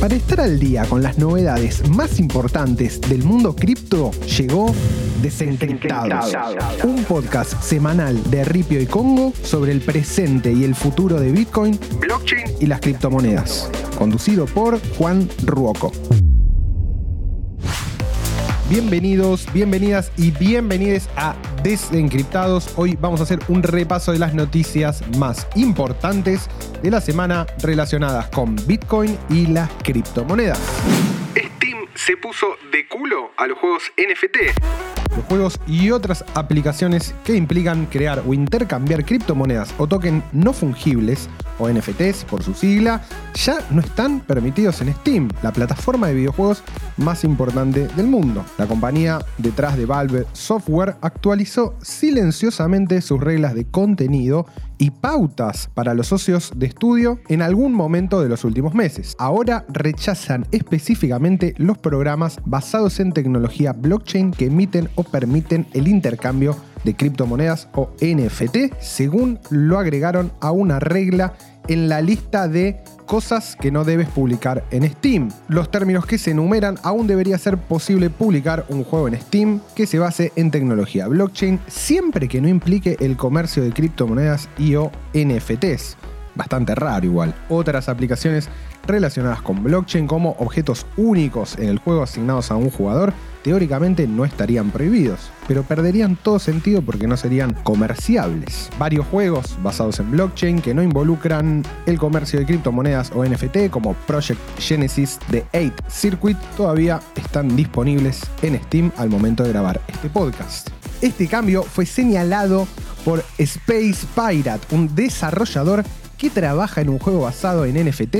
Para estar al día con las novedades más importantes del mundo cripto, llegó Desencriptados, un podcast semanal de Ripio y Congo sobre el presente y el futuro de Bitcoin, blockchain y las criptomonedas, conducido por Juan Ruoco. Bienvenidos, bienvenidas y bienvenidos a Desencriptados. Hoy vamos a hacer un repaso de las noticias más importantes de la semana relacionadas con Bitcoin y las criptomonedas. Steam se puso de culo a los juegos NFT los juegos y otras aplicaciones que implican crear o intercambiar criptomonedas o tokens no fungibles o NFTs por su sigla, ya no están permitidos en Steam, la plataforma de videojuegos más importante del mundo. La compañía detrás de Valve Software actualizó silenciosamente sus reglas de contenido y pautas para los socios de estudio en algún momento de los últimos meses. Ahora rechazan específicamente los programas basados en tecnología blockchain que emiten o permiten el intercambio de criptomonedas o NFT, según lo agregaron a una regla en la lista de cosas que no debes publicar en Steam. Los términos que se enumeran aún debería ser posible publicar un juego en Steam que se base en tecnología blockchain siempre que no implique el comercio de criptomonedas y o NFTs. Bastante raro igual. Otras aplicaciones relacionadas con blockchain como objetos únicos en el juego asignados a un jugador teóricamente no estarían prohibidos, pero perderían todo sentido porque no serían comerciables. Varios juegos basados en blockchain que no involucran el comercio de criptomonedas o NFT como Project Genesis de 8 Circuit todavía están disponibles en Steam al momento de grabar este podcast. Este cambio fue señalado por Space Pirate, un desarrollador que trabaja en un juego basado en NFT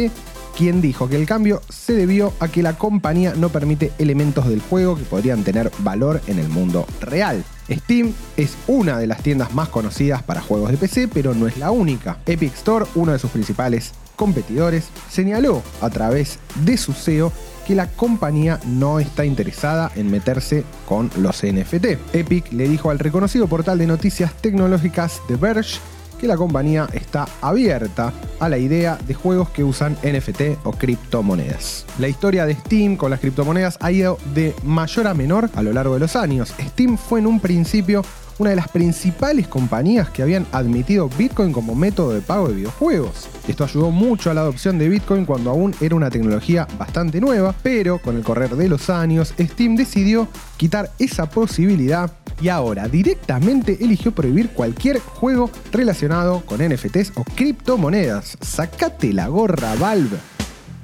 quien dijo que el cambio se debió a que la compañía no permite elementos del juego que podrían tener valor en el mundo real. Steam es una de las tiendas más conocidas para juegos de PC, pero no es la única. Epic Store, uno de sus principales competidores, señaló a través de su CEO que la compañía no está interesada en meterse con los NFT. Epic le dijo al reconocido portal de noticias tecnológicas The Verge que la compañía está abierta a la idea de juegos que usan NFT o criptomonedas. La historia de Steam con las criptomonedas ha ido de mayor a menor a lo largo de los años. Steam fue en un principio una de las principales compañías que habían admitido Bitcoin como método de pago de videojuegos. Esto ayudó mucho a la adopción de Bitcoin cuando aún era una tecnología bastante nueva, pero con el correr de los años, Steam decidió quitar esa posibilidad y ahora directamente eligió prohibir cualquier juego relacionado con NFTs o criptomonedas. Sacate la gorra, Valve.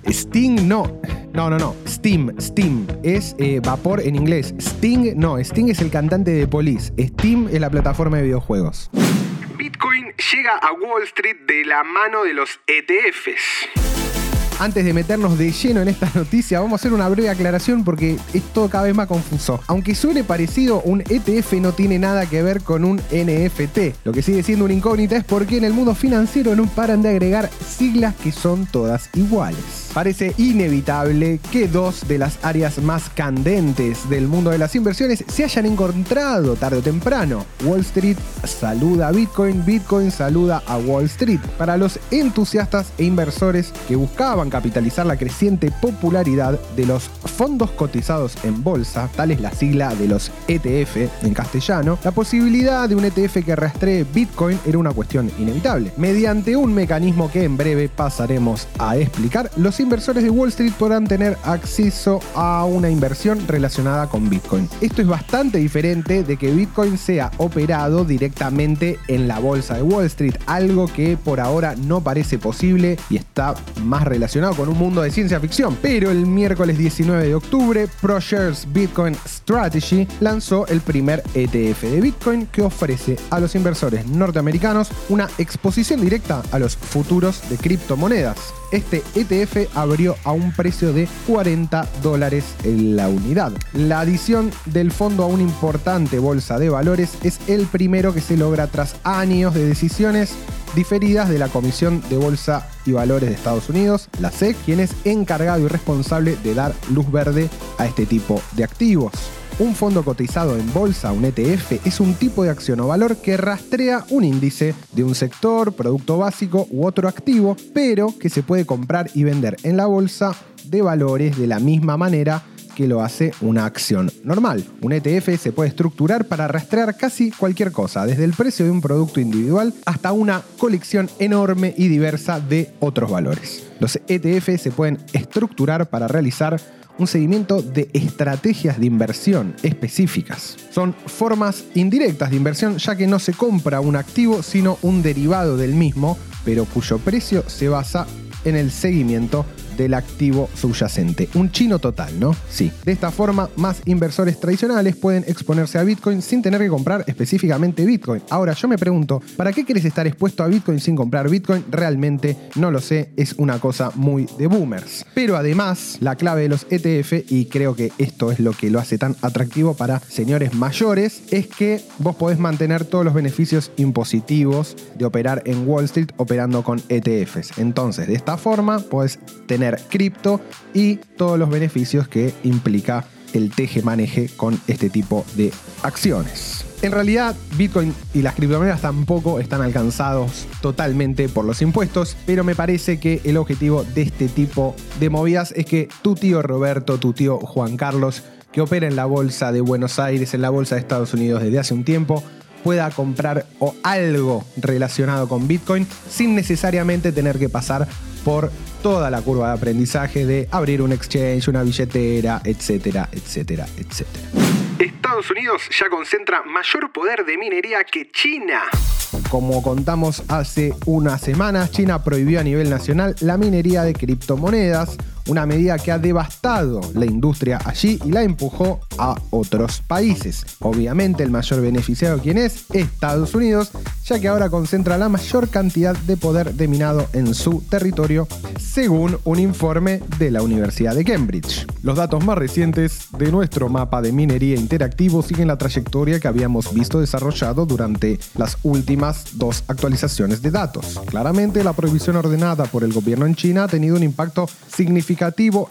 Sting no. No, no, no. Steam, Steam. Es eh, vapor en inglés. Sting no. Sting es el cantante de Police. Steam es la plataforma de videojuegos. Bitcoin llega a Wall Street de la mano de los ETFs. Antes de meternos de lleno en esta noticia, vamos a hacer una breve aclaración porque es todo cada vez más confuso. Aunque suene parecido, un ETF no tiene nada que ver con un NFT. Lo que sigue siendo una incógnita es por qué en el mundo financiero no paran de agregar siglas que son todas iguales. Parece inevitable que dos de las áreas más candentes del mundo de las inversiones se hayan encontrado tarde o temprano. Wall Street saluda a Bitcoin, Bitcoin saluda a Wall Street. Para los entusiastas e inversores que buscaban capitalizar la creciente popularidad de los fondos cotizados en bolsa, tal es la sigla de los ETF en castellano, la posibilidad de un ETF que rastree Bitcoin era una cuestión inevitable. Mediante un mecanismo que en breve pasaremos a explicar, los inversores de Wall Street podrán tener acceso a una inversión relacionada con Bitcoin. Esto es bastante diferente de que Bitcoin sea operado directamente en la bolsa de Wall Street, algo que por ahora no parece posible y está más relacionado con un mundo de ciencia ficción. Pero el miércoles 19 de octubre, ProShares Bitcoin Strategy lanzó el primer ETF de Bitcoin que ofrece a los inversores norteamericanos una exposición directa a los futuros de criptomonedas este ETF abrió a un precio de 40 dólares en la unidad. La adición del fondo a una importante bolsa de valores es el primero que se logra tras años de decisiones diferidas de la Comisión de Bolsa y Valores de Estados Unidos, la SEC, quien es encargado y responsable de dar luz verde a este tipo de activos. Un fondo cotizado en bolsa, un ETF, es un tipo de acción o valor que rastrea un índice de un sector, producto básico u otro activo, pero que se puede comprar y vender en la bolsa de valores de la misma manera que lo hace una acción normal. Un ETF se puede estructurar para rastrear casi cualquier cosa, desde el precio de un producto individual hasta una colección enorme y diversa de otros valores. Los ETF se pueden estructurar para realizar un seguimiento de estrategias de inversión específicas. Son formas indirectas de inversión ya que no se compra un activo sino un derivado del mismo, pero cuyo precio se basa en el seguimiento del activo subyacente. Un chino total, ¿no? Sí. De esta forma, más inversores tradicionales pueden exponerse a Bitcoin sin tener que comprar específicamente Bitcoin. Ahora, yo me pregunto, ¿para qué quieres estar expuesto a Bitcoin sin comprar Bitcoin? Realmente no lo sé, es una cosa muy de boomers. Pero además, la clave de los ETF, y creo que esto es lo que lo hace tan atractivo para señores mayores, es que vos podés mantener todos los beneficios impositivos de operar en Wall Street operando con ETFs. Entonces, de esta forma, podés tener cripto y todos los beneficios que implica el teje-maneje con este tipo de acciones. En realidad, Bitcoin y las criptomonedas tampoco están alcanzados totalmente por los impuestos, pero me parece que el objetivo de este tipo de movidas es que tu tío Roberto, tu tío Juan Carlos, que opera en la bolsa de Buenos Aires, en la bolsa de Estados Unidos desde hace un tiempo, pueda comprar o algo relacionado con Bitcoin sin necesariamente tener que pasar por toda la curva de aprendizaje de abrir un exchange, una billetera, etcétera, etcétera, etcétera. Estados Unidos ya concentra mayor poder de minería que China. Como contamos hace unas semanas, China prohibió a nivel nacional la minería de criptomonedas, una medida que ha devastado la industria allí y la empujó a otros países. Obviamente el mayor beneficiado quién es Estados Unidos, ya que ahora concentra la mayor cantidad de poder de minado en su territorio, según un informe de la Universidad de Cambridge. Los datos más recientes de nuestro mapa de minería interactivo siguen la trayectoria que habíamos visto desarrollado durante las últimas dos actualizaciones de datos. Claramente la prohibición ordenada por el gobierno en China ha tenido un impacto significativo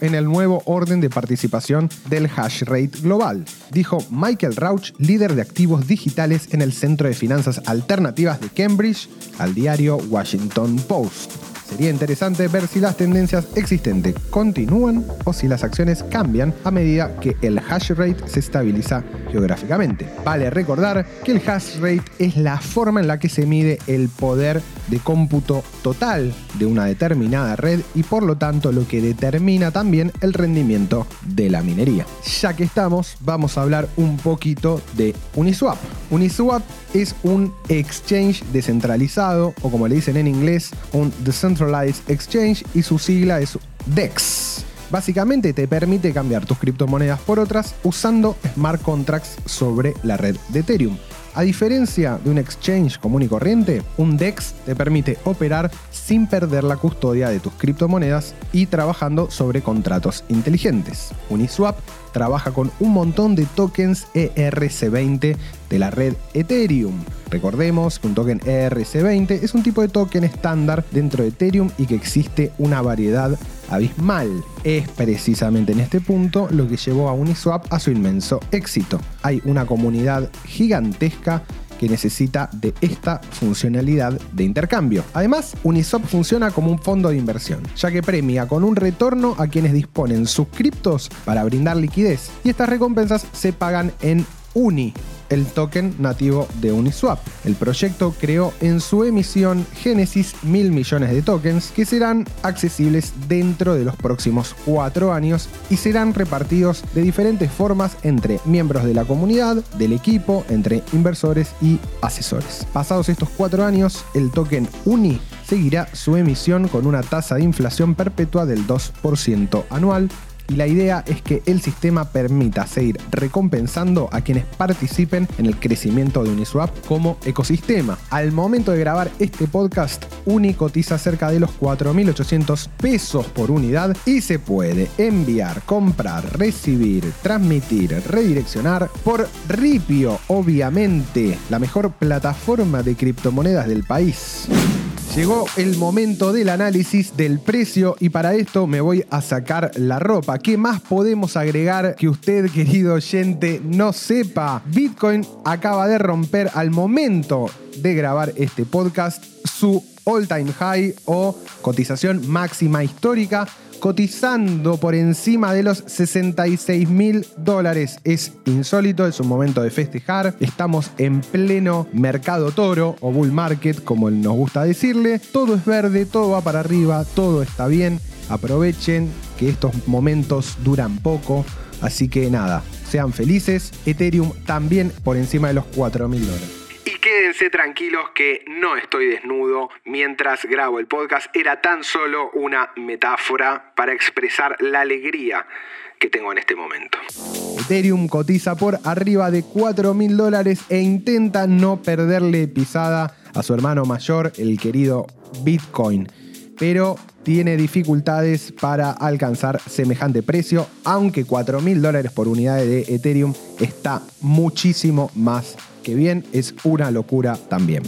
en el nuevo orden de participación del hash rate global, dijo Michael Rauch, líder de activos digitales en el Centro de Finanzas Alternativas de Cambridge, al diario Washington Post. Sería interesante ver si las tendencias existentes continúan o si las acciones cambian a medida que el hash rate se estabiliza geográficamente. Vale recordar que el hash rate es la forma en la que se mide el poder de cómputo total de una determinada red y por lo tanto lo que determina también el rendimiento de la minería. Ya que estamos, vamos a hablar un poquito de Uniswap. Uniswap es un exchange descentralizado o como le dicen en inglés, un decentralized Exchange y su sigla es DEX. Básicamente te permite cambiar tus criptomonedas por otras usando smart contracts sobre la red de Ethereum. A diferencia de un exchange común y corriente, un DEX te permite operar sin perder la custodia de tus criptomonedas y trabajando sobre contratos inteligentes. Uniswap trabaja con un montón de tokens ERC20 de la red Ethereum. Recordemos que un token ERC20 es un tipo de token estándar dentro de Ethereum y que existe una variedad abismal. Es precisamente en este punto lo que llevó a Uniswap a su inmenso éxito. Hay una comunidad gigantesca que necesita de esta funcionalidad de intercambio. Además, Uniswap funciona como un fondo de inversión, ya que premia con un retorno a quienes disponen sus criptos para brindar liquidez y estas recompensas se pagan en Uni, el token nativo de Uniswap. El proyecto creó en su emisión Genesis mil millones de tokens que serán accesibles dentro de los próximos cuatro años y serán repartidos de diferentes formas entre miembros de la comunidad, del equipo, entre inversores y asesores. Pasados estos cuatro años, el token Uni seguirá su emisión con una tasa de inflación perpetua del 2% anual y la idea es que el sistema permita seguir recompensando a quienes participen en el crecimiento de Uniswap como ecosistema. Al momento de grabar este podcast, Uni cotiza cerca de los 4.800 pesos por unidad y se puede enviar, comprar, recibir, transmitir, redireccionar por Ripio, obviamente, la mejor plataforma de criptomonedas del país. Llegó el momento del análisis del precio y para esto me voy a sacar la ropa. ¿Qué más podemos agregar que usted, querido oyente, no sepa? Bitcoin acaba de romper al momento de grabar este podcast su all time high o cotización máxima histórica cotizando por encima de los 66 mil dólares. Es insólito, es un momento de festejar. Estamos en pleno mercado toro o bull market, como nos gusta decirle. Todo es verde, todo va para arriba, todo está bien. Aprovechen que estos momentos duran poco. Así que nada, sean felices. Ethereum también por encima de los 4 mil dólares. Quédense tranquilos que no estoy desnudo mientras grabo el podcast. Era tan solo una metáfora para expresar la alegría que tengo en este momento. Ethereum cotiza por arriba de 4 mil dólares e intenta no perderle pisada a su hermano mayor, el querido Bitcoin. Pero tiene dificultades para alcanzar semejante precio, aunque 4 mil dólares por unidad de Ethereum está muchísimo más que bien es una locura también.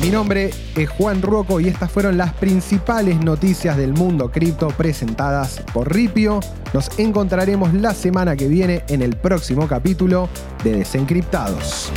Mi nombre es Juan Ruoco y estas fueron las principales noticias del mundo cripto presentadas por Ripio. Nos encontraremos la semana que viene en el próximo capítulo de Desencriptados.